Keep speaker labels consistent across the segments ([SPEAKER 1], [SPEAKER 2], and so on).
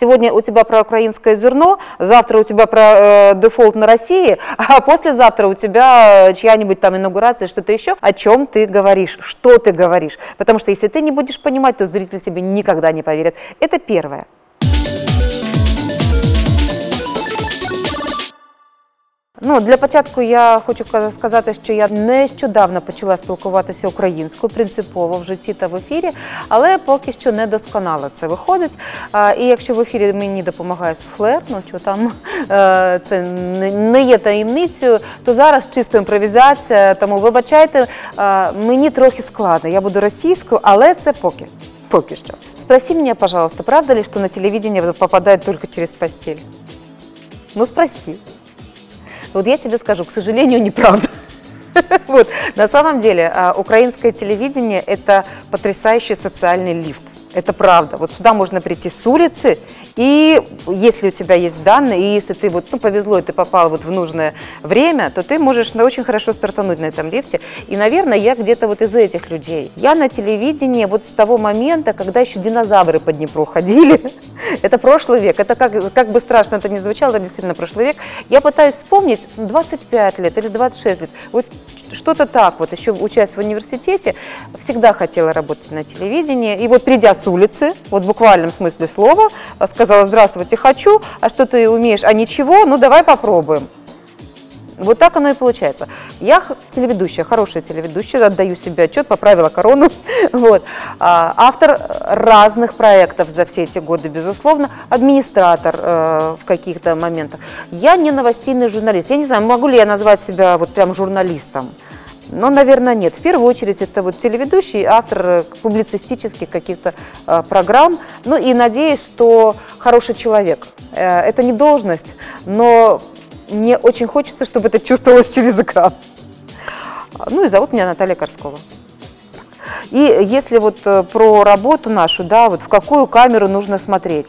[SPEAKER 1] Сегодня у тебя про украинское зерно, завтра у тебя про э, дефолт на России, а послезавтра у тебя чья-нибудь там инаугурация, что-то еще. О чем ты говоришь, что ты говоришь. Потому что если ты не будешь понимать, то зритель тебе никогда не поверит. Это первое. Ну, для початку я хочу сказати, що я нещодавно почала спілкуватися українською принципово в житті та в ефірі, але поки що не досконало це виходить. І якщо в ефірі мені допомагає суфлер, ну що там е, це не є таємницею, то зараз чисто імпровізація. Тому вибачайте, е, мені трохи складно. Я буду російською, але це поки. Поки що. Спроси меня, пожалуйста, правда ли, что на телевидение попадает только через постель? Ну, спроси. Вот я тебе скажу, к сожалению, неправда. Вот. На самом деле, а, украинское телевидение – это потрясающий социальный лифт. Это правда. Вот сюда можно прийти с улицы, и если у тебя есть данные, и если ты вот, ну, повезло, и ты попал вот в нужное время, то ты можешь ну, очень хорошо стартануть на этом лифте. И, наверное, я где-то вот из этих людей. Я на телевидении вот с того момента, когда еще динозавры по Днепру ходили. это прошлый век. Это как, как бы страшно это ни звучало, это действительно прошлый век. Я пытаюсь вспомнить 25 лет или 26 лет. Вот что-то так вот, еще учась в университете, всегда хотела работать на телевидении. И вот придя с улицы, вот в буквальном смысле слова, сказала, здравствуйте, хочу, а что ты умеешь, а ничего, ну давай попробуем. Вот так оно и получается. Я телеведущая, хорошая телеведущая, отдаю себе отчет, поправила корону. Вот. А, автор разных проектов за все эти годы, безусловно, администратор э, в каких-то моментах. Я не новостейный журналист. Я не знаю, могу ли я назвать себя вот прям журналистом. Но, наверное, нет. В первую очередь это вот телеведущий, автор э, публицистических каких-то э, программ. Ну и надеюсь, что хороший человек. Э, это не должность, но мне очень хочется, чтобы это чувствовалось через экран. Ну и зовут меня Наталья Корскова. И если вот про работу нашу, да, вот в какую камеру нужно смотреть.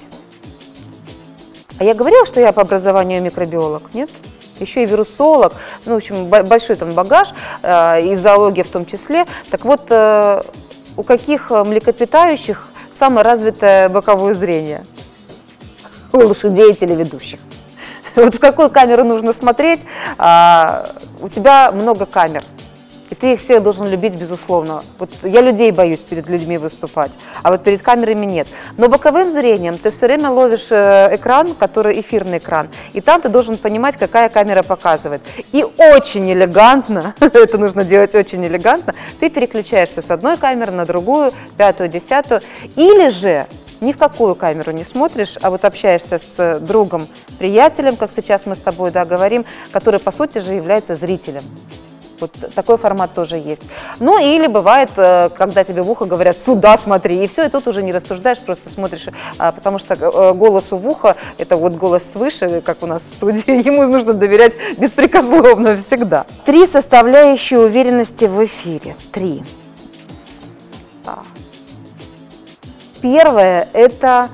[SPEAKER 1] А я говорила, что я по образованию микробиолог, нет? Еще и вирусолог, ну, в общем, большой там багаж, э, и зоология в том числе. Так вот, э, у каких млекопитающих самое развитое боковое зрение? У лошадей и телеведущих. Вот в какую камеру нужно смотреть, а, у тебя много камер. И ты их всех должен любить, безусловно. Вот я людей боюсь перед людьми выступать, а вот перед камерами нет. Но боковым зрением ты все время ловишь э, экран, который эфирный экран, и там ты должен понимать, какая камера показывает. И очень элегантно, это нужно делать очень элегантно, ты переключаешься с одной камеры на другую, пятую, десятую, или же ни в какую камеру не смотришь, а вот общаешься с другом, приятелем, как сейчас мы с тобой да, говорим, который, по сути же, является зрителем. Вот такой формат тоже есть. Ну или бывает, э, когда тебе в ухо говорят «сюда смотри», и все, и тут уже не рассуждаешь, просто смотришь, а, потому что э, голосу в ухо, это вот голос свыше, как у нас в студии, ему нужно доверять беспрекословно всегда. Три составляющие уверенности в эфире. Три. Первое – это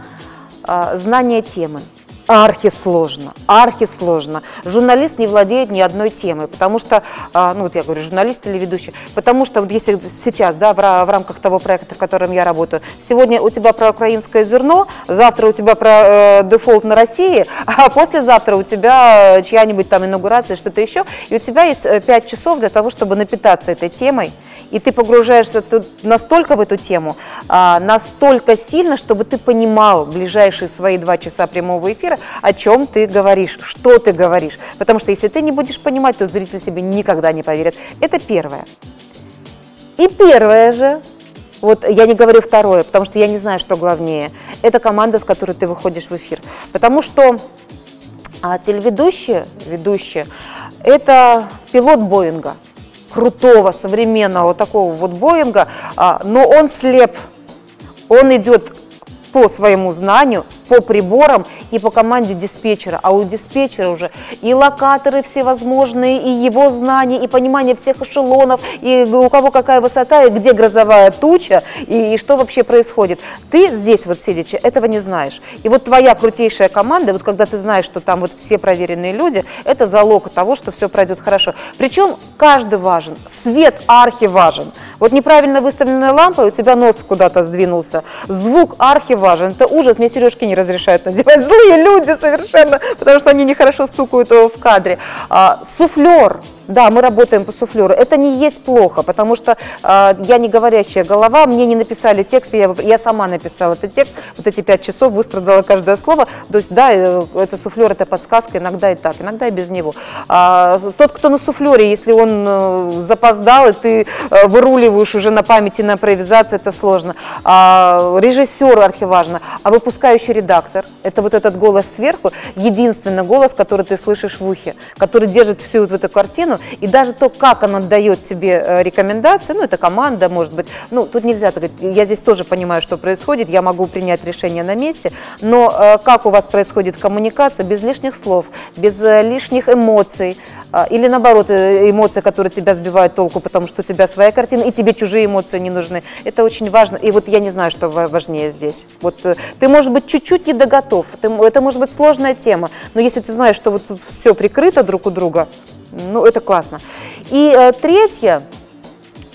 [SPEAKER 1] а, знание темы. Архисложно, архисложно. Журналист не владеет ни одной темой, потому что, а, ну вот я говорю, журналист или ведущий, потому что вот если сейчас, да, в, в рамках того проекта, в котором я работаю, сегодня у тебя про украинское зерно, завтра у тебя про э, дефолт на России, а послезавтра у тебя чья-нибудь там инаугурация, что-то еще, и у тебя есть 5 э, часов для того, чтобы напитаться этой темой, и ты погружаешься тут настолько в эту тему, а, настолько сильно, чтобы ты понимал ближайшие свои два часа прямого эфира, о чем ты говоришь, что ты говоришь. Потому что если ты не будешь понимать, то зритель тебе никогда не поверит. Это первое. И первое же, вот я не говорю второе, потому что я не знаю, что главнее. Это команда, с которой ты выходишь в эфир. Потому что а, телеведущие, ведущие, это пилот Боинга крутого, современного такого вот Боинга, а, но он слеп, он идет по своему знанию, по приборам и по команде диспетчера. А у диспетчера уже и локаторы всевозможные, и его знания, и понимание всех эшелонов, и у кого какая высота, и где грозовая туча, и, и что вообще происходит. Ты здесь вот сидячи этого не знаешь. И вот твоя крутейшая команда, вот когда ты знаешь, что там вот все проверенные люди, это залог того, что все пройдет хорошо. Причем каждый важен, свет архи важен. Вот неправильно выставленная лампа, у тебя нос куда-то сдвинулся. Звук архи важен. Это ужас. Мне сережки не разрешают надевать. Злые люди совершенно, потому что они нехорошо стукают в кадре. А, суфлер. Да, мы работаем по суфлеру. Это не есть плохо, потому что э, я не говорящая голова, мне не написали текст, я, я сама написала этот текст, вот эти пять часов выстрадала каждое слово. То есть, да, э, это суфлер, это подсказка, иногда и так, иногда и без него. А, тот, кто на суфлере, если он э, запоздал, и ты э, выруливаешь уже на памяти, на импровизации, это сложно. А, режиссер архиважно, а выпускающий редактор, это вот этот голос сверху, единственный голос, который ты слышишь в ухе, который держит всю вот эту картину, и даже то, как он отдает тебе э, рекомендации, ну, это команда, может быть, ну, тут нельзя так говорить, я здесь тоже понимаю, что происходит, я могу принять решение на месте, но э, как у вас происходит коммуникация без лишних слов, без э, лишних эмоций, или наоборот, эмоции, которые тебя сбивают толку, потому что у тебя своя картина, и тебе чужие эмоции не нужны. Это очень важно. И вот я не знаю, что важнее здесь. Вот ты, может быть, чуть-чуть недоготов, ты, это может быть сложная тема, но если ты знаешь, что вот тут все прикрыто друг у друга, ну, это классно. И э, третье,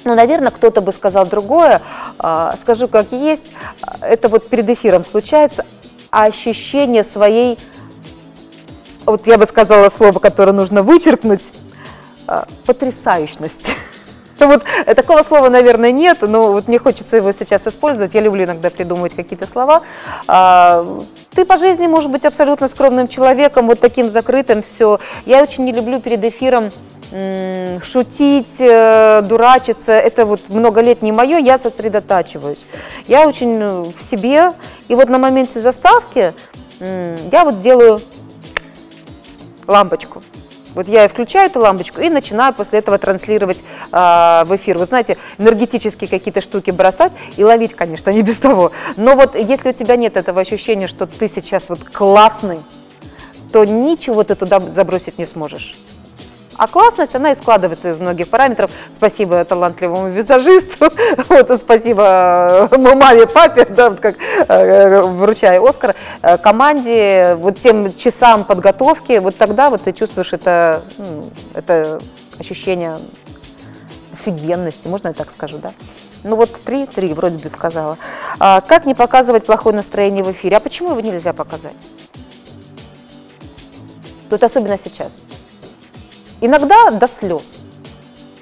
[SPEAKER 1] ну, наверное, кто-то бы сказал другое, э, скажу как есть, это вот перед эфиром случается, ощущение своей, вот я бы сказала слово, которое нужно вычеркнуть, э, потрясающность. Вот э, такого слова, наверное, нет, но вот мне хочется его сейчас использовать. Я люблю иногда придумывать какие-то слова. А, ты по жизни можешь быть абсолютно скромным человеком, вот таким закрытым все. Я очень не люблю перед эфиром шутить, э, дурачиться, это вот много лет не мое, я сосредотачиваюсь. Я очень э, в себе, и вот на моменте заставки я вот делаю лампочку. Вот я включаю эту лампочку и начинаю после этого транслировать э, в эфир. Вы знаете, энергетические какие-то штуки бросать и ловить, конечно, не без того. Но вот если у тебя нет этого ощущения, что ты сейчас вот классный, то ничего ты туда забросить не сможешь. А классность, она и складывается из многих параметров. Спасибо талантливому визажисту, вот, спасибо э, маме, папе, да, как э, вручая Оскар, э, команде, вот тем часам подготовки, вот тогда вот ты чувствуешь это, это ощущение офигенности, можно я так скажу, да? Ну вот три, три вроде бы сказала. А, как не показывать плохое настроение в эфире? А почему его нельзя показать? Тут особенно сейчас. Иногда до слез.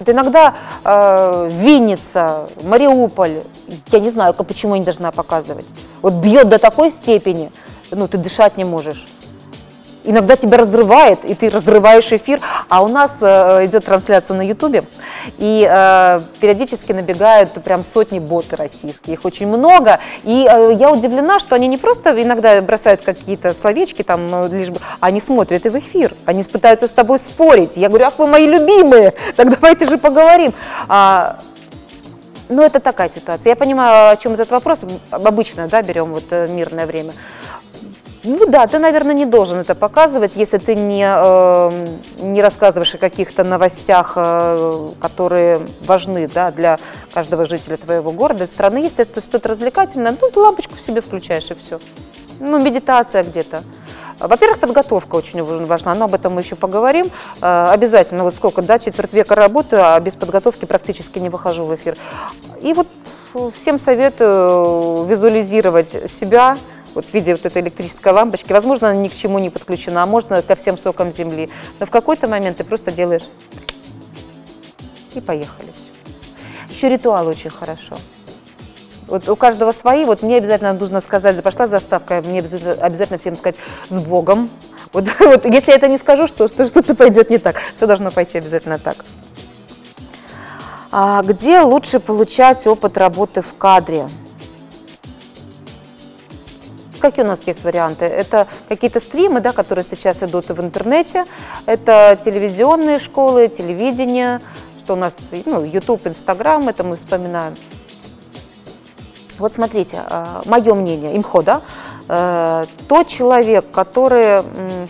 [SPEAKER 1] Иногда э, Винница, Мариуполь, я не знаю, почему я не должна показывать. Вот бьет до такой степени, ну ты дышать не можешь иногда тебя разрывает, и ты разрываешь эфир. А у нас э, идет трансляция на Ютубе, и э, периодически набегают прям сотни боты российские, их очень много. И э, я удивлена, что они не просто иногда бросают какие-то словечки, там, э, лишь бы, они смотрят и в эфир, они пытаются с тобой спорить. Я говорю, ах вы мои любимые, так давайте же поговорим. А, ну, это такая ситуация. Я понимаю, о чем этот вопрос. Обычно, да, берем вот э, мирное время. Ну да, ты, наверное, не должен это показывать, если ты не, э, не рассказываешь о каких-то новостях, э, которые важны да, для каждого жителя твоего города, страны. Если это что-то развлекательное, ну, ты лампочку в себе включаешь и все. Ну, медитация где-то. Во-первых, подготовка очень важна, но об этом мы еще поговорим. Э, обязательно, вот сколько, да, четверть века работаю, а без подготовки практически не выхожу в эфир. И вот всем советую визуализировать себя, вот в виде вот этой электрической лампочки. Возможно, она ни к чему не подключена, а можно ко всем сокам земли. Но в какой-то момент ты просто делаешь и поехали. Еще ритуал очень хорошо. Вот у каждого свои. Вот мне обязательно нужно сказать, пошла заставка, мне обязательно всем сказать с Богом. Вот, вот если я это не скажу, что, что что-то пойдет не так, то должно пойти обязательно так. А где лучше получать опыт работы в кадре? Какие у нас есть варианты? Это какие-то стримы, да, которые сейчас идут в интернете, это телевизионные школы, телевидение, что у нас, ну, YouTube, Instagram, это мы вспоминаем. Вот смотрите, а, мое мнение, имхо, да, э, тот человек, который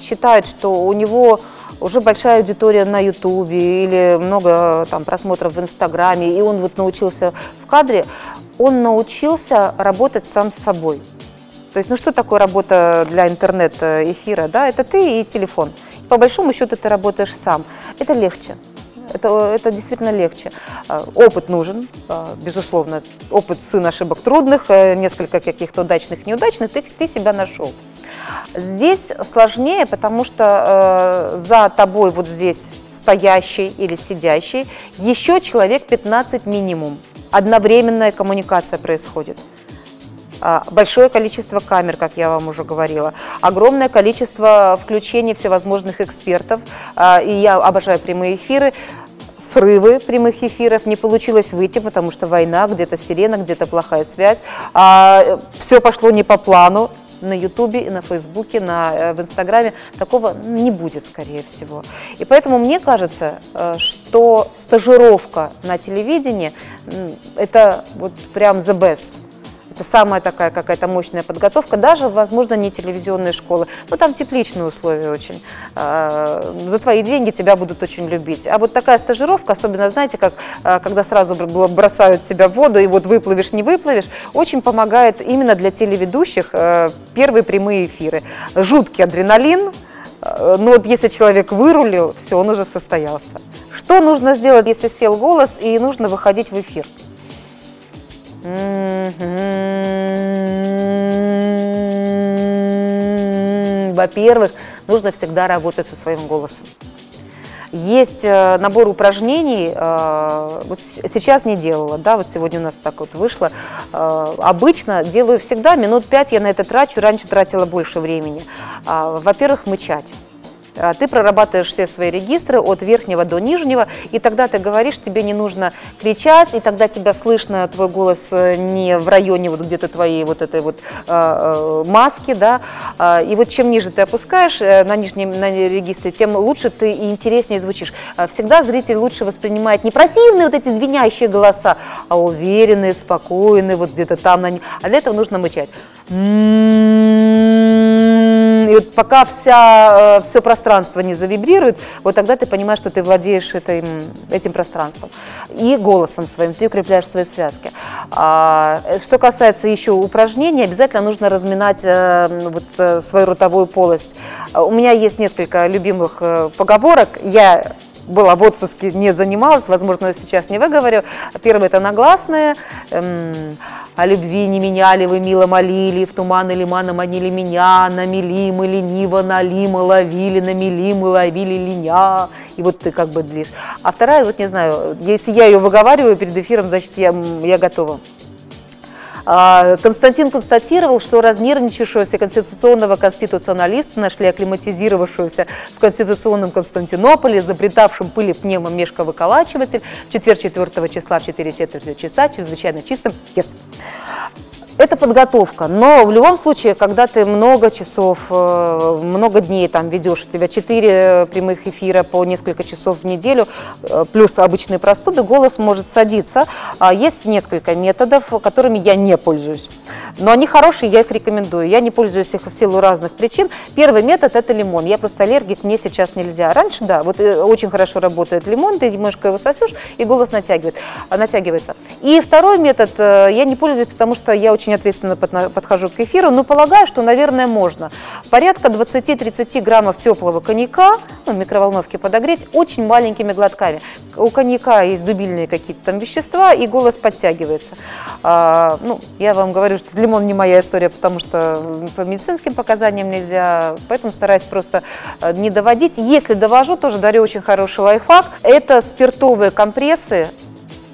[SPEAKER 1] считает, что у него уже большая аудитория на Ютубе или много там просмотров в Инстаграме, и он вот научился в кадре, он научился работать сам с собой. То есть, ну что такое работа для интернет-эфира? Да, это ты и телефон. По большому счету ты работаешь сам. Это легче. это, это действительно легче. А, опыт нужен, а, безусловно. Опыт сын ошибок трудных, э, несколько каких-то удачных, неудачных, ты, ты себя нашел. Здесь сложнее, потому что э, за тобой вот здесь стоящий или сидящий еще человек 15 минимум. Одновременная коммуникация происходит. А, большое количество камер, как я вам уже говорила, огромное количество включений всевозможных экспертов, а, и я обожаю прямые эфиры, срывы прямых эфиров, не получилось выйти, потому что война, где-то сирена, где-то плохая связь, а, все пошло не по плану, на Ютубе, на Фейсбуке, на, э, в Инстаграме такого не будет, скорее всего. И поэтому мне кажется, э, что стажировка на телевидении – это вот прям the best. Это самая такая какая-то мощная подготовка, даже, возможно, не телевизионные школы. Но там тепличные условия очень. А, за твои деньги тебя будут очень любить. А вот такая стажировка, особенно, знаете, как а, когда сразу бросают тебя в воду, и вот выплывешь, не выплывешь, очень помогает именно для телеведущих а, первые прямые эфиры. Жуткий адреналин, но вот если человек вырулил, все, он уже состоялся. Что нужно сделать, если сел голос и нужно выходить в эфир? Во-первых, нужно всегда работать со своим голосом. Есть э, набор упражнений, э, вот сейчас не делала, да, вот сегодня у нас так вот вышло. Э, обычно делаю всегда, минут пять я на это трачу, раньше тратила больше времени. Во-первых, мычать. А, ты прорабатываешь все свои регистры от верхнего до нижнего, и тогда ты говоришь, тебе не нужно кричать, и тогда тебя слышно, твой голос э, не в районе вот где-то твоей вот этой вот э, маски, да, а, и вот чем ниже ты опускаешь э, на нижнем на регистре, тем лучше ты и интереснее звучишь. Всегда зритель лучше воспринимает не противные вот эти звенящие голоса, а уверенные, спокойные, вот где-то там, на... а для этого нужно мычать. И вот пока вся, все пространство не завибрирует, вот тогда ты понимаешь, что ты владеешь этим, этим пространством. И голосом своим ты укрепляешь свои связки. А, что касается еще упражнений, обязательно нужно разминать э, вот, э, свою ротовую полость. У меня есть несколько любимых э, поговорок. Я была в отпуске, не занималась, возможно, сейчас не выговорю. Первое – это нагласные. Эм, о любви не меняли вы, мило молили, в туман или мана манили меня, намели мы лениво, нали мы ловили, намели мы ловили линя. И вот ты как бы длишь. А вторая, вот не знаю, если я ее выговариваю перед эфиром, значит, я, я готова. А, Константин констатировал, что разнервничавшегося конституционного конституционалиста нашли акклиматизировавшегося в конституционном Константинополе, изобретавшим пыли пневмомешковыколачиватель в четверг 4 числа в 4 четверти часа, чрезвычайно чистым. Yes это подготовка. Но в любом случае, когда ты много часов, э, много дней там ведешь, у тебя 4 прямых эфира по несколько часов в неделю, э, плюс обычные простуды, голос может садиться. А есть несколько методов, которыми я не пользуюсь. Но они хорошие, я их рекомендую. Я не пользуюсь их в силу разных причин. Первый метод – это лимон. Я просто аллергик, мне сейчас нельзя. Раньше, да, вот э, очень хорошо работает лимон, ты немножко его сосешь, и голос натягивает, натягивается. И второй метод я не пользуюсь, потому что я очень ответственно подхожу к эфиру, но полагаю, что, наверное, можно. Порядка 20-30 граммов теплого коньяка, ну, в микроволновке подогреть, очень маленькими глотками. У коньяка есть дубильные какие-то там вещества, и голос подтягивается. А, ну, я вам говорю, что лимон не моя история, потому что по медицинским показаниям нельзя, поэтому стараюсь просто э, не доводить. Если довожу, тоже дарю очень хороший лайфхак. Это спиртовые компрессы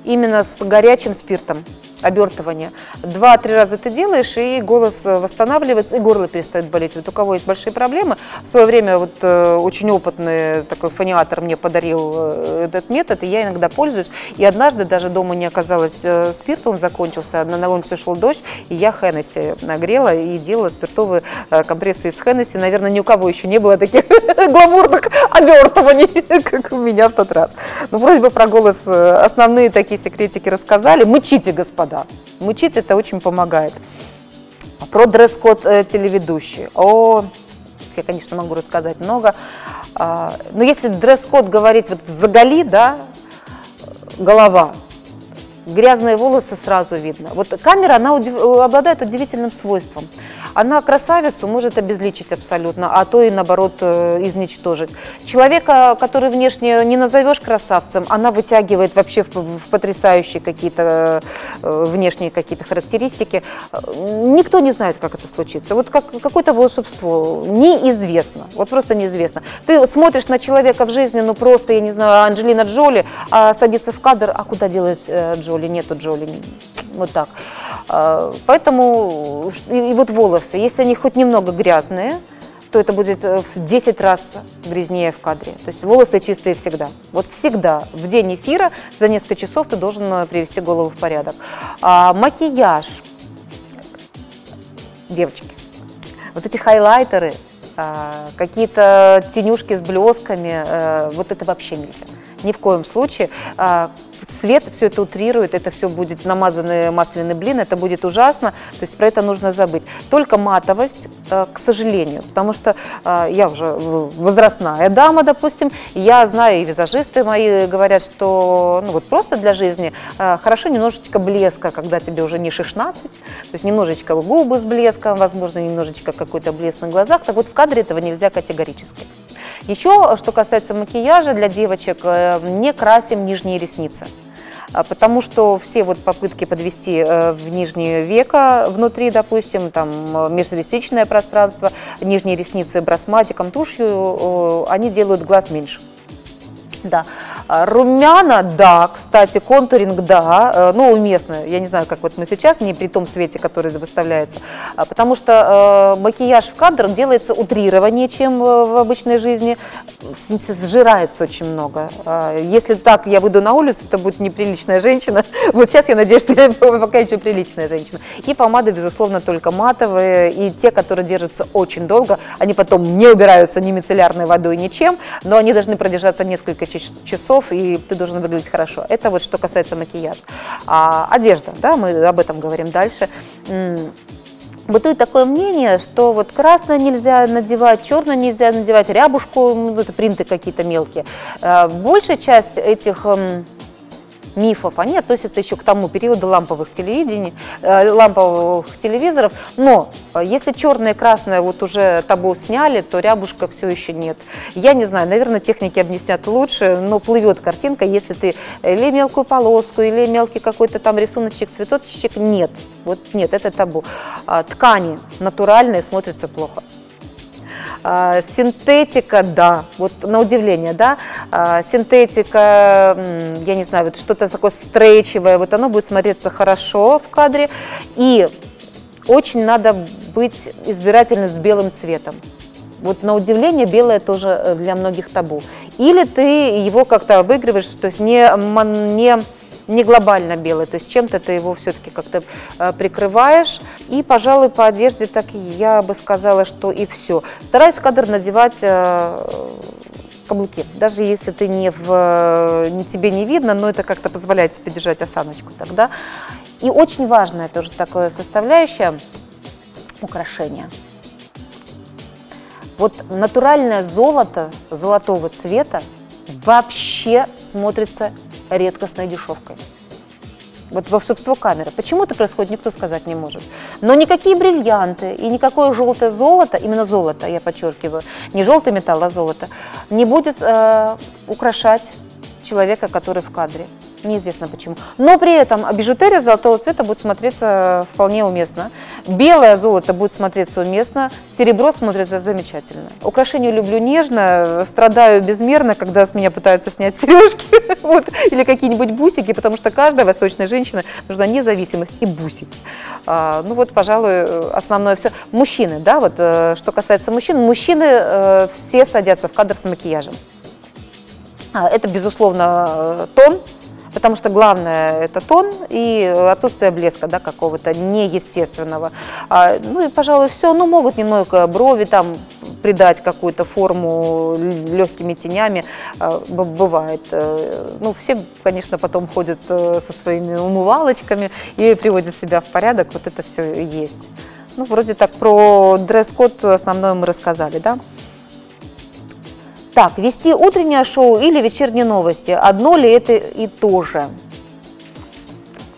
[SPEAKER 1] именно с горячим спиртом обертывание. Два-три раза это делаешь, и голос восстанавливается, и горло перестает болеть. Вот у кого есть большие проблемы, в свое время вот э, очень опытный такой фониатор мне подарил э, этот метод, и я иногда пользуюсь. И однажды даже дома не оказалось э, спирта, он закончился, на, на улице шел дождь, и я Хеннесси нагрела и делала спиртовые компрессы из Хеннесси. Наверное, ни у кого еще не было таких гламурных обертываний, как у меня в тот раз. Ну, вроде бы про голос основные такие секретики рассказали. Мычите, господа да. Мучить это очень помогает. Про дресс-код э, телеведущие. О, я, конечно, могу рассказать много. А, но если дресс-код говорить вот в заголи, да, голова, грязные волосы сразу видно. Вот камера, она удив... обладает удивительным свойством. Она красавицу может обезличить абсолютно, а то и наоборот э, изничтожить. Человека, который внешне не назовешь красавцем, она вытягивает вообще в, потрясающие какие-то э, внешние какие-то характеристики. Никто не знает, как это случится. Вот как, какое-то волшебство неизвестно, вот просто неизвестно. Ты смотришь на человека в жизни, ну просто, я не знаю, Анджелина Джоли, а садится в кадр, а куда делать э, Джоли? Нету Джоли. Вот так. Поэтому и, вот волосы, если они хоть немного грязные, то это будет э, в 10 раз грязнее в кадре. То есть волосы чистые всегда. Вот всегда в день эфира за несколько часов ты должен э, привести голову в порядок. А, макияж. Девочки, вот эти хайлайтеры, а, какие-то тенюшки с блесками, а, вот это вообще нельзя. Ни в коем случае. А, свет все это утрирует, это все будет намазанный масляный блин, это будет ужасно, то есть про это нужно забыть. Только матовость, э, к сожалению, потому что э, я уже возрастная дама, допустим, я знаю, и визажисты мои говорят, что ну вот просто для жизни э, хорошо немножечко блеска, когда тебе уже не 16, то есть немножечко губы с блеском, возможно, немножечко какой-то блеск на глазах, так вот в кадре этого нельзя категорически. Еще, что касается макияжа для девочек, не красим нижние ресницы. А, потому что все вот попытки подвести э, в нижнее веко внутри, допустим, там межресничное пространство, нижние ресницы брасматиком, тушью, они делают глаз меньше. Да. А, румяна, да, кстати, контуринг, да, э, ну, уместно, я не знаю, как вот мы сейчас, не при том свете, который выставляется, а, потому что э, макияж в кадрах делается утрированнее, чем в обычной жизни, сжирается очень много. А, если так я выйду на улицу, это будет неприличная женщина, вот сейчас я надеюсь, что я пока еще приличная женщина. И помады, безусловно, только матовые, и те, которые держатся очень долго, они потом не убираются ни мицеллярной водой, ничем, но они должны продержаться несколько часов, часов, и ты должен выглядеть хорошо. Это вот что касается макияжа. А, одежда, да, мы об этом говорим дальше. Бытует такое мнение, что вот красное нельзя надевать, черное нельзя надевать, рябушку, ну, это принты какие-то мелкие. А, большая часть этих мифов, они относятся еще к тому периоду ламповых телевидений, э, ламповых телевизоров. Но э, если черное и красное вот уже табу сняли, то рябушка все еще нет. Я не знаю, наверное, техники объяснят лучше, но плывет картинка, если ты или мелкую полоску, или мелкий какой-то там рисуночек, цветочек, нет. Вот нет, это табу. А, ткани натуральные смотрятся плохо. А, синтетика, да, вот на удивление, да, а, синтетика, я не знаю, вот что-то такое стрейчевое, вот оно будет смотреться хорошо в кадре. И очень надо быть избирательным с белым цветом. Вот на удивление белое тоже э, для многих табу. Или ты его как-то обыгрываешь, то есть не, не не глобально белый, то есть чем-то ты его все-таки как-то э, прикрываешь. И, пожалуй, по одежде так я бы сказала, что и все. Стараюсь кадр надевать э, каблуки, даже если ты не в, не, тебе не видно, но это как-то позволяет тебе держать осаночку тогда. И очень важная тоже такое составляющая украшения. Вот натуральное золото золотого цвета вообще смотрится редкостной дешевкой. Вот волшебство камеры. Почему это происходит, никто сказать не может. Но никакие бриллианты и никакое желтое золото, именно золото, я подчеркиваю, не желтый металл, а золото, не будет э, украшать человека, который в кадре. Неизвестно почему. Но при этом бижутерия золотого цвета будет смотреться вполне уместно. Белое золото будет смотреться уместно, серебро смотрится замечательно. Украшения люблю нежно, страдаю безмерно, когда с меня пытаются снять сережки вот, или какие-нибудь бусики, потому что каждая восточная женщина нужна независимость и бусики. А, ну вот, пожалуй, основное все. Мужчины, да, вот э, что касается мужчин, мужчины э, все садятся в кадр с макияжем. А, это, безусловно, э, тон, потому что главное это тон и отсутствие блеска да, какого-то неестественного. А, ну и, пожалуй, все. Ну, могут немного брови там придать какую-то форму легкими тенями, а, бывает. Э, ну, все, конечно, потом ходят э, со своими умывалочками и приводят себя в порядок, вот это все есть. Ну, вроде так про дресс-код основное мы рассказали, да? Так, вести утреннее шоу или вечерние новости, одно ли это и то же?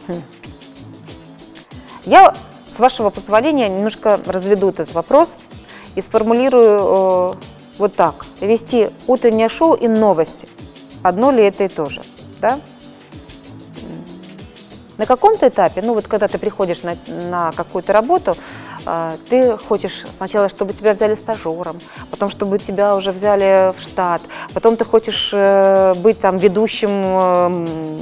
[SPEAKER 1] Хм. Я с вашего позволения немножко разведу этот вопрос и сформулирую вот так. Вести утреннее шоу и новости. Одно ли это и то же? Да? На каком-то этапе, ну вот когда ты приходишь на, на какую-то работу, э, ты хочешь сначала, чтобы тебя взяли стажером, потом, чтобы тебя уже взяли в штат, потом ты хочешь э, быть там ведущим э,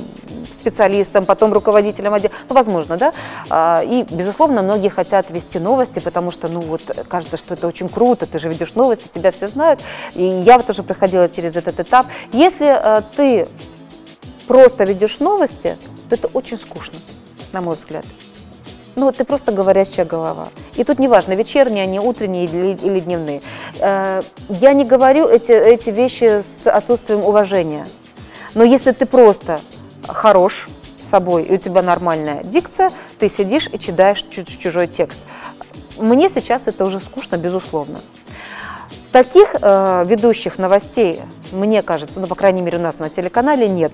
[SPEAKER 1] специалистом, потом руководителем отдела, ну, возможно, да, э, и, безусловно, многие хотят вести новости, потому что, ну, вот, кажется, что это очень круто, ты же ведешь новости, тебя все знают, и я вот тоже проходила через этот этап. Если э, ты просто ведешь новости, то это очень скучно, на мой взгляд. Ну, ты просто говорящая голова. И тут неважно, вечерние они, утренние или, или дневные. Э, я не говорю эти, эти вещи с отсутствием уважения. Но если ты просто хорош собой, и у тебя нормальная дикция, ты сидишь и читаешь чужой текст. Мне сейчас это уже скучно, безусловно. Таких э, ведущих новостей, мне кажется, ну, по крайней мере, у нас на телеканале нет.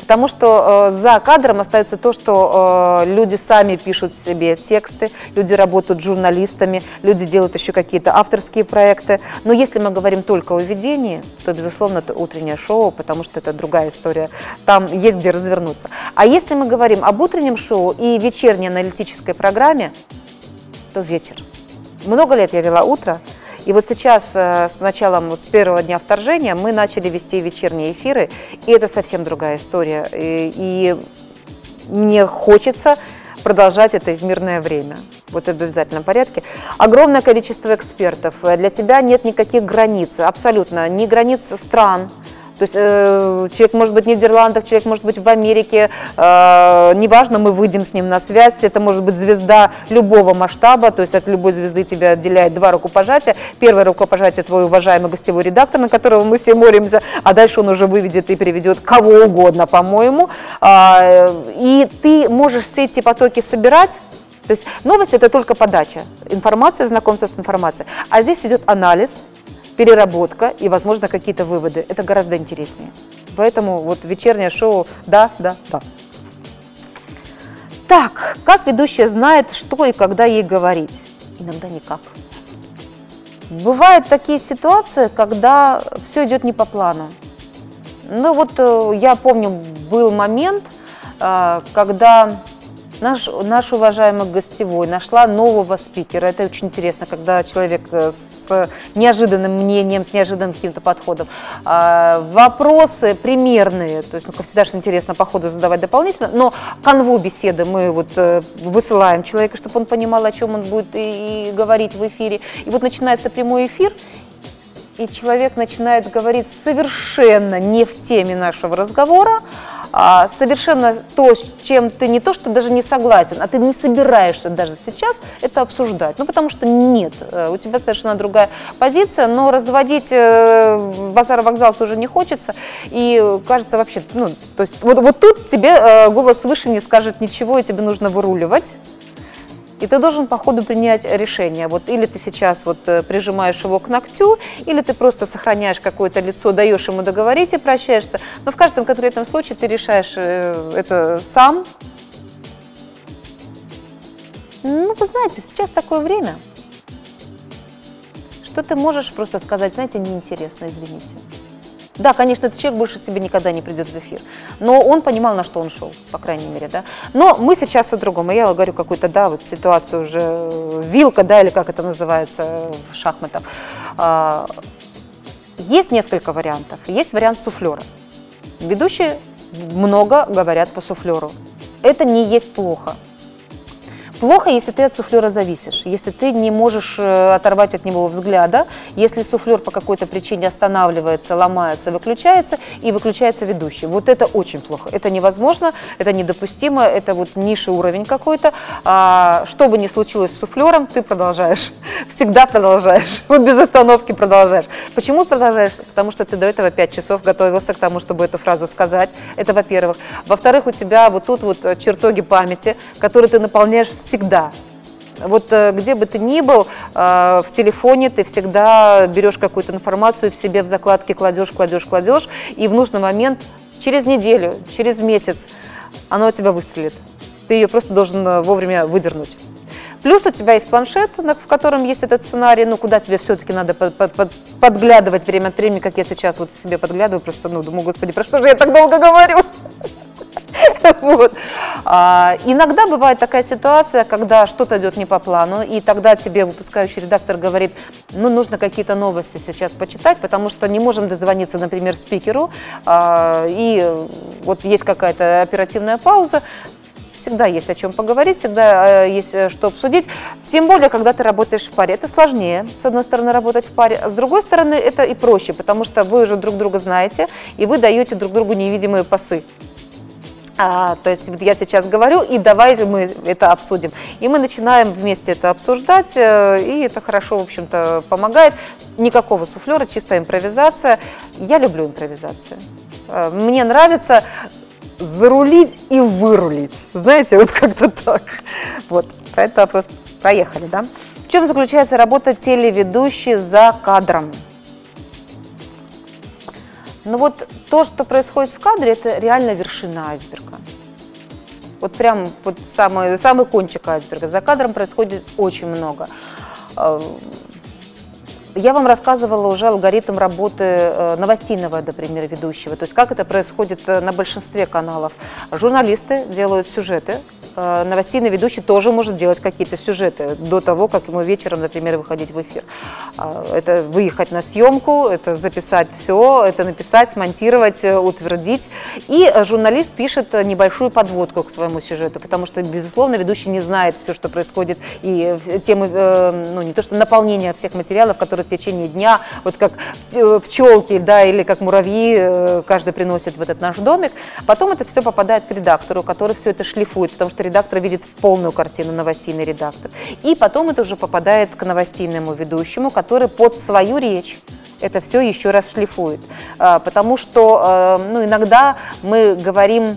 [SPEAKER 1] Потому что э, за кадром остается то, что э, люди сами пишут себе тексты, люди работают журналистами, люди делают еще какие-то авторские проекты. Но если мы говорим только о ведении, то, безусловно, это утреннее шоу, потому что это другая история. Там есть где развернуться. А если мы говорим об утреннем шоу и вечерней аналитической программе, то вечер. Много лет я вела утро, и вот сейчас, э, с началом, вот с первого дня вторжения, мы начали вести вечерние эфиры, и это совсем другая история. И, и мне хочется продолжать это в мирное время. Вот это в обязательном порядке. Огромное количество экспертов. Для тебя нет никаких границ, абсолютно. Ни границ стран, то есть э, человек может быть в Нидерландах, человек может быть в Америке, э, неважно, мы выйдем с ним на связь, это может быть звезда любого масштаба, то есть от любой звезды тебя отделяет два рукопожатия. Первое рукопожатие твой уважаемый гостевой редактор, на которого мы все моримся, а дальше он уже выведет и переведет кого угодно, по-моему. Э, и ты можешь все эти потоки собирать, то есть новость это только подача, информация, знакомство с информацией. А здесь идет анализ, переработка и, возможно, какие-то выводы. Это гораздо интереснее. Поэтому вот вечернее шоу «да, да, да». Так, как ведущая знает, что и когда ей говорить? Иногда никак. Бывают такие ситуации, когда все идет не по плану. Ну вот э, я помню, был момент, э, когда наш, наш уважаемый гостевой нашла нового спикера. Это очень интересно, когда человек э, с неожиданным мнением, с неожиданным каким-то подходом. А, вопросы примерные, то есть, ну, как всегда, что интересно по ходу задавать дополнительно, но канву беседы мы вот э, высылаем человека, чтобы он понимал, о чем он будет и, и говорить в эфире. И вот начинается прямой эфир, и человек начинает говорить совершенно не в теме нашего разговора, а, совершенно то, с чем ты не то, что даже не согласен, а ты не собираешься даже сейчас это обсуждать. Ну, потому что нет, э, у тебя совершенно другая позиция, но разводить э, базар-вокзал тоже не хочется, и кажется вообще, ну, то есть вот, вот тут тебе э, голос выше не скажет ничего, и тебе нужно выруливать. И ты должен по ходу принять решение. Вот или ты сейчас вот э, прижимаешь его к ногтю, или ты просто сохраняешь какое-то лицо, даешь ему договорить и прощаешься. Но в каждом конкретном случае ты решаешь э, это сам. Ну, вы знаете, сейчас такое время, что ты можешь просто сказать, знаете, неинтересно, извините. Да, конечно, этот человек больше тебе никогда не придет в эфир. Но он понимал, на что он шел, по крайней мере, да. Но мы сейчас о другом. Я говорю какую-то, да, вот ситуацию уже э, вилка, да, или как это называется в шахматах. А, есть несколько вариантов. Есть вариант суфлера. Ведущие много говорят по суфлеру. Это не есть плохо. Плохо, если ты от суфлера зависишь, если ты не можешь э, оторвать от него взгляда, если суфлер по какой-то причине останавливается, ломается, выключается, и выключается ведущий. Вот это очень плохо. Это невозможно, это недопустимо, это вот низший уровень какой-то. А, что бы ни случилось с суфлером, ты продолжаешь. Всегда продолжаешь. Вот без остановки продолжаешь. Почему продолжаешь? Потому что ты до этого 5 часов готовился к тому, чтобы эту фразу сказать. Это во-первых. Во-вторых, у тебя вот тут вот чертоги памяти, которые ты наполняешь всегда. Вот э, где бы ты ни был, э, в телефоне ты всегда берешь какую-то информацию, в себе в закладке кладешь, кладешь, кладешь, и в нужный момент, через неделю, через месяц, оно у тебя выстрелит. Ты ее просто должен э, вовремя выдернуть. Плюс у тебя есть планшет, в котором есть этот сценарий, ну, куда тебе все-таки надо под, под, под, подглядывать время от времени, как я сейчас вот себе подглядываю, просто, ну, думаю, господи, про что же я так долго говорю? Вот. А, иногда бывает такая ситуация, когда что-то идет не по плану, и тогда тебе выпускающий редактор говорит, ну, нужно какие-то новости сейчас почитать, потому что не можем дозвониться, например, спикеру, а, и вот есть какая-то оперативная пауза, всегда есть о чем поговорить, всегда э, есть э, что обсудить. Тем более, когда ты работаешь в паре. Это сложнее, с одной стороны, работать в паре, а с другой стороны, это и проще, потому что вы уже друг друга знаете, и вы даете друг другу невидимые пасы. А, то есть вот я сейчас говорю, и давай мы это обсудим. И мы начинаем вместе это обсуждать, э, и это хорошо, в общем-то, помогает. Никакого суфлера, чистая импровизация. Я люблю импровизацию. Э, мне нравится зарулить и вырулить. Знаете, вот как-то так. Вот, про этот вопрос проехали, да? В чем заключается работа телеведущей за кадром? Ну вот то, что происходит в кадре, это реально вершина айсберга. Вот прям вот самый, самый кончик айсберга. За кадром происходит очень много. Я вам рассказывала уже алгоритм работы э, новостейного, например, ведущего. То есть как это происходит э, на большинстве каналов. Журналисты делают сюжеты, новостейный ведущий тоже может делать какие-то сюжеты до того, как ему вечером, например, выходить в эфир. А, это выехать на съемку, это записать все, это написать, смонтировать, э, утвердить. И журналист пишет небольшую подводку к своему сюжету, потому что, безусловно, ведущий не знает все, что происходит, и темы, э, ну, не то что наполнение всех материалов, которые в течение дня, вот как пчелки, да, или как муравьи, каждый приносит в этот наш домик. Потом это все попадает к редактору, который все это шлифует, потому что редактор видит полную картину, новостейный редактор. И потом это уже попадает к новостейному ведущему, который под свою речь это все еще раз шлифует. А, потому что а, ну, иногда мы говорим,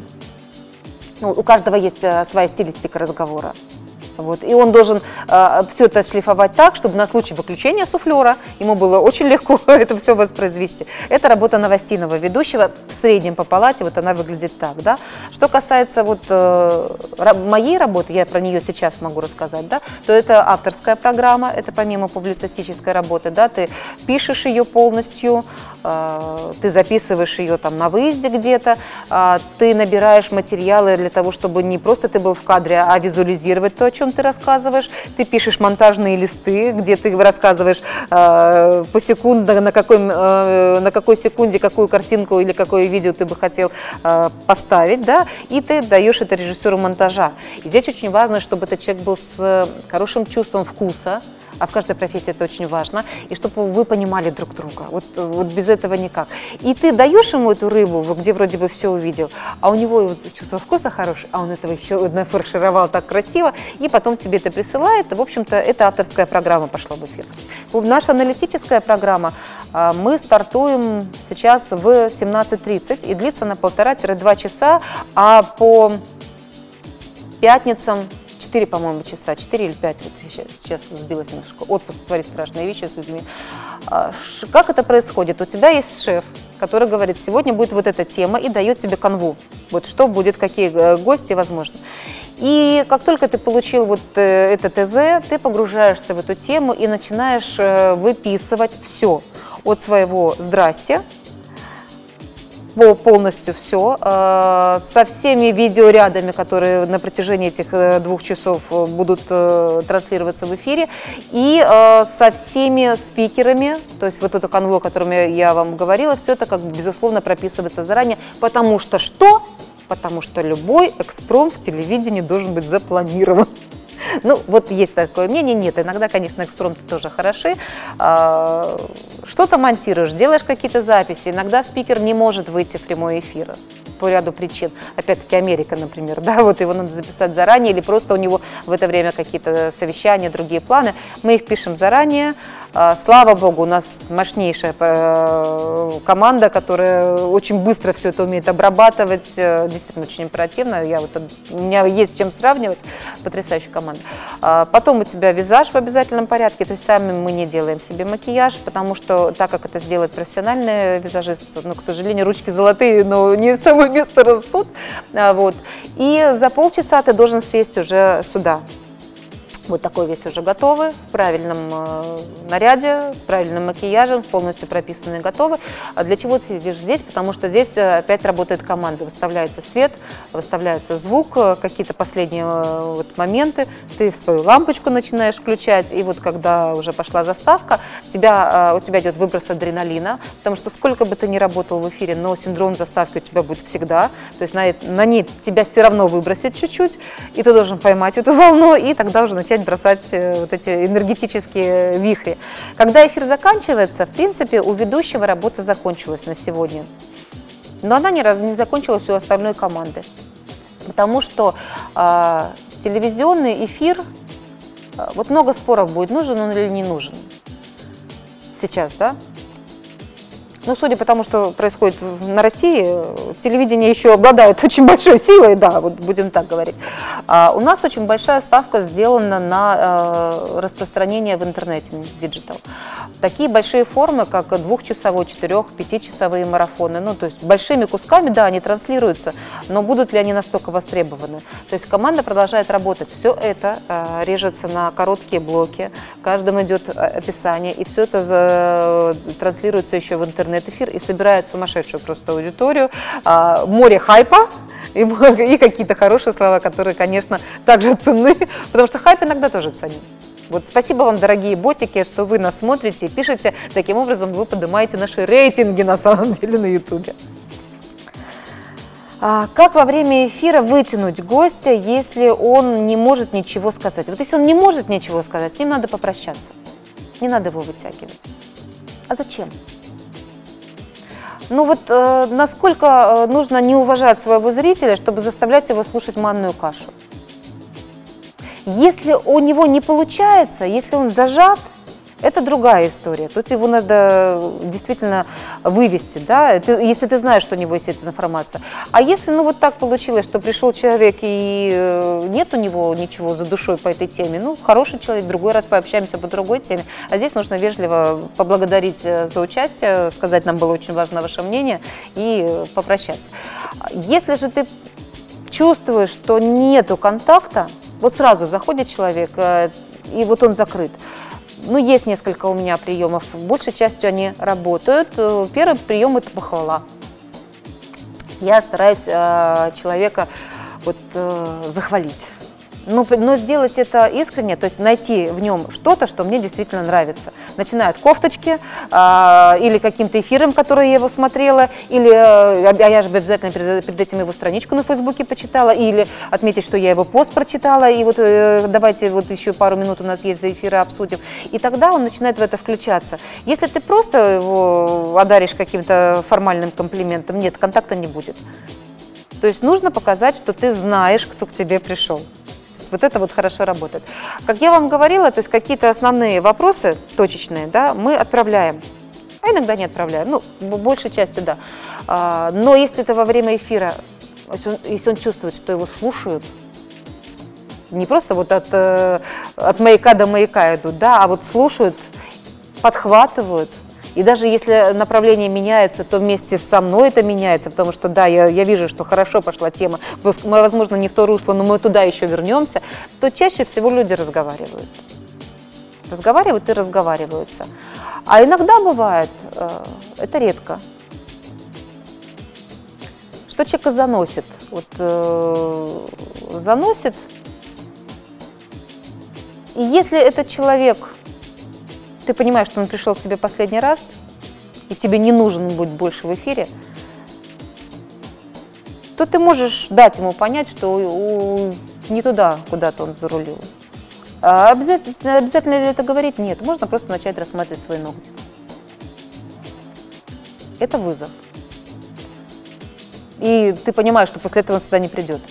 [SPEAKER 1] ну, у каждого есть а, своя стилистика разговора. Вот. И он должен э, все это шлифовать так, чтобы на случай выключения суфлера ему было очень легко это все воспроизвести. Это работа новостейного ведущего в среднем по палате, вот она выглядит так. Да? Что касается вот, э, моей работы, я про нее сейчас могу рассказать, да, то это авторская программа, это помимо публицистической работы, да, ты пишешь ее полностью, ты записываешь ее там на выезде где-то, э, ты набираешь материалы для того, чтобы не просто ты был в кадре, а визуализировать то, о чем ты рассказываешь, ты пишешь монтажные листы, где ты рассказываешь э, по секунде, на какой, э, на какой секунде какую картинку или какое видео ты бы хотел поставить, да, и ты даешь это режиссеру монтажа. И здесь очень важно, чтобы этот человек был с хорошим чувством вкуса, а в каждой профессии это очень важно, и чтобы вы понимали друг друга. Вот, вот без этого никак. И ты даешь ему эту рыбу, где вроде бы все увидел, а у него чувство вкуса хорошее, а он этого еще нафаршировал так красиво, и потом тебе это присылает. В общем-то, это авторская программа пошла в эфир. Наша аналитическая программа, а, мы стартуем сейчас в 17.30 и длится на полтора-два часа, а по пятницам 4, по-моему, часа, 4 или 5, вот сейчас, сейчас сбилась немножко, отпуск творит страшные вещи с людьми. А, как это происходит? У тебя есть шеф, который говорит, сегодня будет вот эта тема и дает тебе канву, вот что будет, какие э, гости возможно. И как только ты получил вот э, это ТЗ, ты погружаешься в эту тему и начинаешь э, выписывать все от своего «здрасте», полностью все, э, со всеми видеорядами, которые на протяжении этих э, двух часов э, будут транслироваться в эфире, и со всеми спикерами, то есть вот эту канву, о котором я вам говорила, все это, как безусловно, прописывается заранее, потому что что? Потому что любой экспромт в телевидении должен быть запланирован. Ну, вот есть такое мнение. Нет, иногда, конечно, экспромты тоже хороши. А, что-то монтируешь, делаешь какие-то записи. Иногда спикер не может выйти в прямой эфир по ряду причин. Опять-таки Америка, например, да, вот его надо записать заранее, или просто у него в это время какие-то совещания, другие планы. Мы их пишем заранее, слава богу, у нас мощнейшая э, команда, которая очень быстро все это умеет обрабатывать, э, действительно очень оперативно. Я вот, у меня есть чем сравнивать, потрясающая команда. А, потом у тебя визаж в обязательном порядке, то есть сами мы не делаем себе макияж, потому что так как это сделает профессиональный визажист, ну, к сожалению, ручки золотые, но не в самое место растут. А, вот. И за полчаса ты должен сесть уже сюда, вот такой весь уже готовый, в правильном э, наряде, с правильным макияжем, полностью прописанный, готовы. А для чего ты сидишь здесь? Потому что здесь э, опять работает команда, выставляется свет, выставляется звук, э, какие-то последние вот моменты, ты свою лампочку начинаешь включать, и вот когда уже пошла заставка, тебя, у тебя идет выброс адреналина, потому что сколько бы ты ни работал в эфире, но синдром заставки у тебя будет всегда, то есть на, на ней тебя все равно выбросит чуть-чуть, и ты должен поймать эту волну, и тогда уже начать бросать э, вот эти энергетические вихри. Когда эфир заканчивается, в принципе, у ведущего работа закончилась на сегодня. Но она не, не закончилась у остальной команды. Потому что э, телевизионный эфир, э, вот много споров будет, нужен он или не нужен. Сейчас, да? Ну, судя по тому, что происходит на России, телевидение еще обладает очень большой силой, да, вот будем так говорить. А у нас очень большая ставка сделана на э, распространение в интернете, digital. Такие большие формы, как двухчасовой, четырех, пятичасовые марафоны, ну, то есть большими кусками, да, они транслируются, но будут ли они настолько востребованы? То есть команда продолжает работать. Все это э, режется на короткие блоки, каждым идет э, описание, и все это э, транслируется еще в интернет интернет-эфир и собирает сумасшедшую просто аудиторию, а, море хайпа, и, и какие-то хорошие слова, которые, конечно, также ценны, потому что хайп иногда тоже ценен. Вот спасибо вам, дорогие ботики, что вы нас смотрите и пишете. Таким образом, вы поднимаете наши рейтинги на самом деле на Ютубе. А как во время эфира вытянуть гостя, если он не может ничего сказать? Вот если он не может ничего сказать, с ним надо попрощаться. Не надо его вытягивать. А зачем? Ну вот э, насколько э, нужно не уважать своего зрителя, чтобы заставлять его слушать манную кашу? Если у него не получается, если он зажат, это другая история. Тут его надо действительно вывести, да, ты, если ты знаешь, что у него есть эта информация. А если, ну, вот так получилось, что пришел человек и э, нет у него ничего за душой по этой теме, ну, хороший человек, другой раз пообщаемся по другой теме. А здесь нужно вежливо поблагодарить э, за участие, сказать, нам было очень важно ваше мнение и э, попрощаться. Если же ты чувствуешь, что нету контакта, вот сразу заходит человек, и вот он закрыт – ну, есть несколько у меня приемов. Большей частью они работают. Э, первый прием – это похвала. Я стараюсь э, человека вот, э, захвалить но, ну, но сделать это искренне, то есть найти в нем что-то, что мне действительно нравится. Начиная от кофточки э, или каким-то эфиром, который я его смотрела, или э, а я же обязательно перед, перед этим его страничку на Фейсбуке почитала, или отметить, что я его пост прочитала, и вот э, давайте вот еще пару минут у нас есть за эфиры обсудим. И тогда он начинает в это включаться. Если ты просто его одаришь каким-то формальным комплиментом, нет, контакта не будет. То есть нужно показать, что ты знаешь, кто к тебе пришел вот это вот хорошо работает. Как я вам говорила, то есть какие-то основные вопросы точечные, да, мы отправляем. А иногда не отправляем, ну, большей частью да. А, но если это во время эфира, если он, если он чувствует, что его слушают, не просто вот от, э, от маяка до маяка идут, да, а вот слушают, подхватывают, и даже если направление меняется, то вместе со мной это меняется, потому что, да, я, я вижу, что хорошо пошла тема, возможно, не в то русло, но мы туда еще вернемся, то чаще всего люди разговаривают. Разговаривают и разговариваются. А иногда бывает, э, это редко, что человека заносит. Вот э, заносит, и если этот человек ты понимаешь, что он пришел к тебе последний раз, и тебе не нужен будет больше в эфире, то ты можешь дать ему понять, что не туда куда-то он зарулил. А обязательно, обязательно ли это говорить? Нет, можно просто начать рассматривать свои ногти. Это вызов. И ты понимаешь, что после этого он сюда не придет.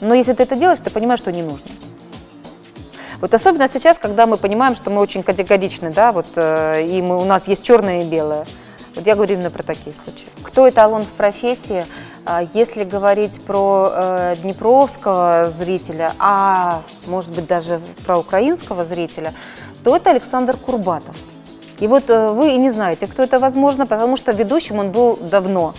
[SPEAKER 1] Но если ты это делаешь, ты понимаешь, что не нужно. Вот особенно сейчас, когда мы понимаем, что мы очень категоричны, да, вот, э, и мы, у нас есть черное и белое. Вот я говорю именно про такие случаи. Кто эталон в профессии? А если говорить про э, днепровского зрителя, а может быть даже про украинского зрителя, то это Александр Курбатов. И вот э, вы и не знаете, кто это возможно, потому что ведущим он был давно.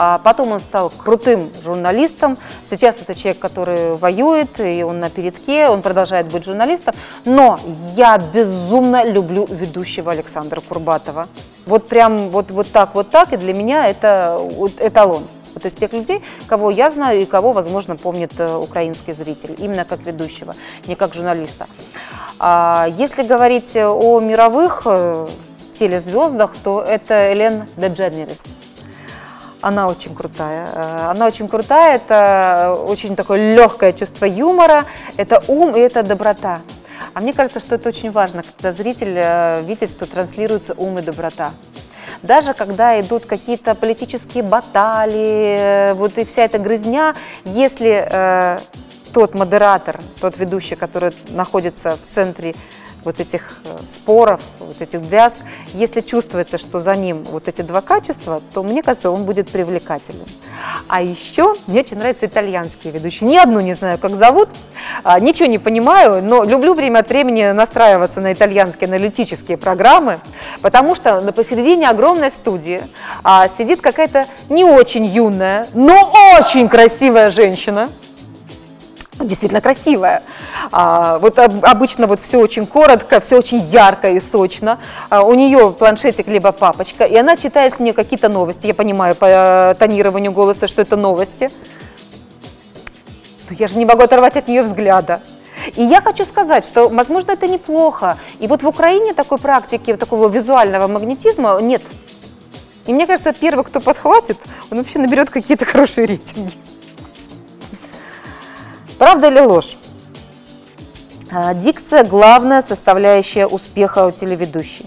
[SPEAKER 1] А потом он стал крутым журналистом. Сейчас это человек, который воюет, и он на передке, он продолжает быть журналистом. Но я безумно люблю ведущего Александра Курбатова. Вот прям вот, вот так, вот так, и для меня это эталон. Вот из тех людей, кого я знаю и кого, возможно, помнит э, украинский зритель, именно как ведущего, не как журналиста. А если говорить о мировых э, телезвездах, то это Элен Дедженерис. Она очень крутая. Э, она очень крутая, это очень такое легкое чувство юмора, это ум и это доброта. А мне кажется, что это очень важно, когда зритель э, видит, что транслируется ум и доброта. Даже когда идут какие-то политические баталии, э, вот и вся эта грызня, если э, тот модератор, тот ведущий, который находится в центре вот этих э, споров, вот этих дрязг, если чувствуется, что за ним вот эти два качества, то мне кажется, он будет привлекательным. А еще мне очень нравятся итальянские ведущие. Ни одну не знаю, как зовут, а, ничего не понимаю, но люблю время от времени настраиваться на итальянские аналитические программы, потому что на посередине огромной студии а, сидит какая-то не очень юная, но очень красивая женщина, действительно красивая. А, вот об, обычно вот все очень коротко, все очень ярко и сочно. А, у нее планшетик либо папочка, и она читает с нее какие-то новости. Я понимаю по э, тонированию голоса, что это новости. Но я же не могу оторвать от нее взгляда. И я хочу сказать, что, возможно, это неплохо. И вот в Украине такой практики, такого визуального магнетизма нет. И мне кажется, первый, кто подхватит, он вообще наберет какие-то хорошие рейтинги. Правда или ложь? А, дикция – главная составляющая успеха у телеведущей.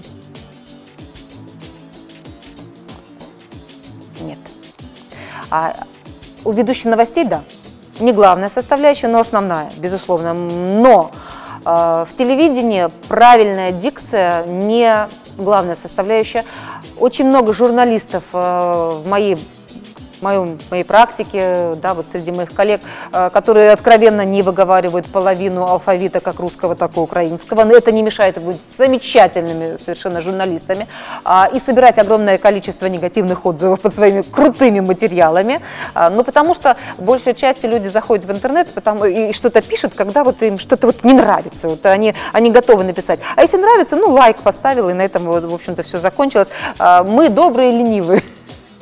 [SPEAKER 1] Нет. А у ведущей новостей – да. Не главная составляющая, но основная, безусловно. Но э, в телевидении правильная дикция не главная составляющая. Очень много журналистов э, в моей моем, моей практике, да, вот среди моих коллег, э, которые откровенно не выговаривают половину алфавита как русского, так и украинского. Но это не мешает быть замечательными совершенно журналистами а, и собирать огромное количество негативных отзывов под своими крутыми материалами. А, ну, потому что большей частью люди заходят в интернет потому, и что-то пишут, когда вот им что-то вот не нравится. Вот они, они готовы написать. А если нравится, ну, лайк поставил, и на этом, в общем-то, все закончилось. А, мы добрые ленивые.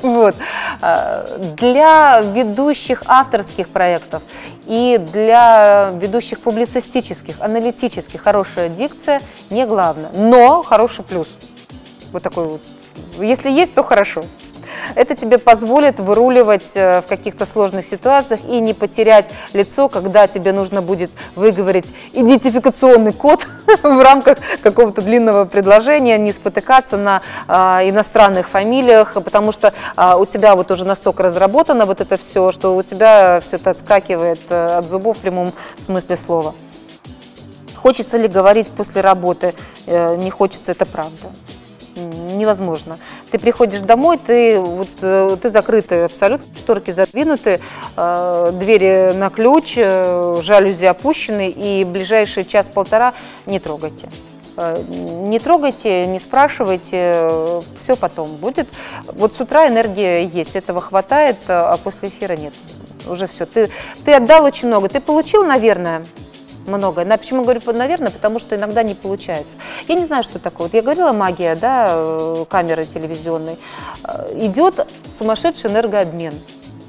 [SPEAKER 1] Вот. А, для ведущих авторских проектов и для ведущих публицистических, аналитических хорошая дикция не главное, но хороший плюс. Вот такой вот. Если есть, то хорошо. Это тебе позволит выруливать э, в каких-то сложных ситуациях и не потерять лицо, когда тебе нужно будет выговорить идентификационный код в рамках какого-то длинного предложения, не спотыкаться на а, иностранных фамилиях, потому что а, у тебя вот уже настолько разработано вот это все, что у тебя все это отскакивает э, от зубов в прямом смысле слова. Хочется ли говорить после работы? Э, не хочется, это правда невозможно. Ты приходишь домой, ты, вот, э, ты закрытый абсолютно, шторки задвинуты, э, двери на ключ, э, жалюзи опущены, и ближайший час-полтора не трогайте. Не трогайте, не спрашивайте, все потом будет. Вот с утра энергия есть, этого хватает, а после эфира нет. Уже все. Ты, ты отдал очень много. Ты получил, наверное, многое. На, почему говорю, наверное, потому что иногда не получается. Я не знаю, что такое. Вот я говорила, магия, да, э, камеры телевизионной. Э, Идет сумасшедший энергообмен.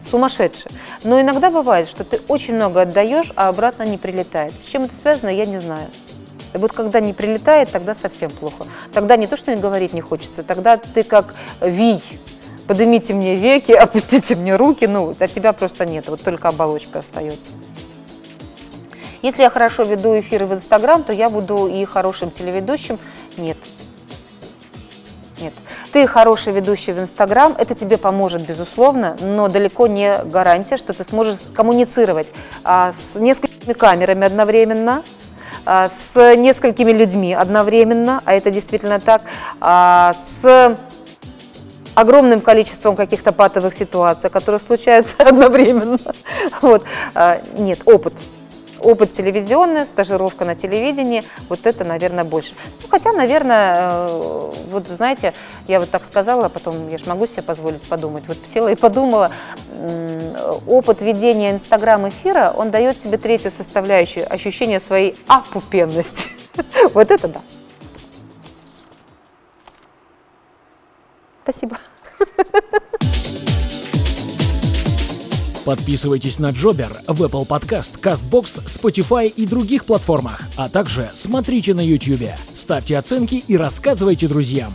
[SPEAKER 1] Сумасшедший. Но иногда бывает, что ты очень много отдаешь, а обратно не прилетает. С чем это связано, я не знаю. И вот когда не прилетает, тогда совсем плохо. Тогда не то, что говорить не хочется, тогда ты как вий, поднимите мне веки, опустите мне руки, ну, от тебя просто нет, вот только оболочка остается. Если я хорошо веду эфиры в Инстаграм, то я буду и хорошим телеведущим. Нет. Нет. Ты хороший ведущий в Инстаграм, это тебе поможет, безусловно, но далеко не гарантия, что ты сможешь коммуницировать а, с несколькими камерами одновременно, а, с несколькими людьми одновременно, а это действительно так, а, с огромным количеством каких-то патовых ситуаций, которые случаются одновременно. Вот. А, нет, опыт опыт телевизионный, стажировка на телевидении, вот это, наверное, больше. Ну, хотя, наверное, э, вот знаете, я вот так сказала, а потом я же могу себе позволить подумать. Вот села и подумала, опыт ведения инстаграм-эфира, он дает тебе третью составляющую, ощущение своей опупенности. Вот это да. Спасибо.
[SPEAKER 2] Подписывайтесь на Джобер в Apple Podcast, CastBox, Spotify и других платформах, а также смотрите на YouTube. Ставьте оценки и рассказывайте друзьям.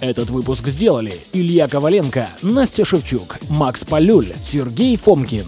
[SPEAKER 2] Этот выпуск сделали Илья Коваленко, Настя Шевчук, Макс Полюль, Сергей Фомкин.